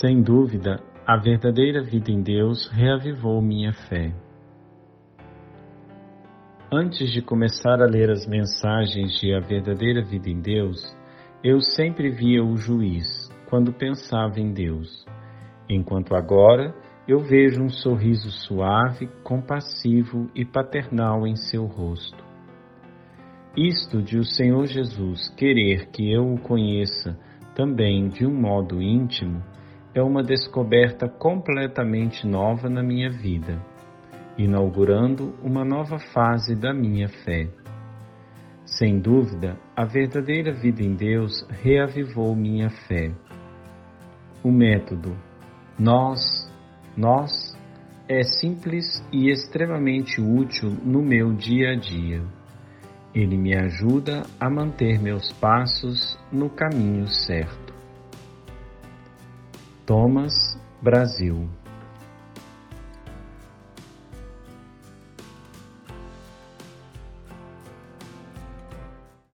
Sem dúvida, a verdadeira vida em Deus reavivou minha fé. Antes de começar a ler as mensagens de A Verdadeira Vida em Deus, eu sempre via o juiz quando pensava em Deus, enquanto agora eu vejo um sorriso suave, compassivo e paternal em seu rosto. Isto de o Senhor Jesus querer que eu o conheça também de um modo íntimo é uma descoberta completamente nova na minha vida, inaugurando uma nova fase da minha fé. Sem dúvida, a verdadeira vida em Deus reavivou minha fé. O método nós, nós é simples e extremamente útil no meu dia a dia. Ele me ajuda a manter meus passos no caminho certo. Thomas, Brasil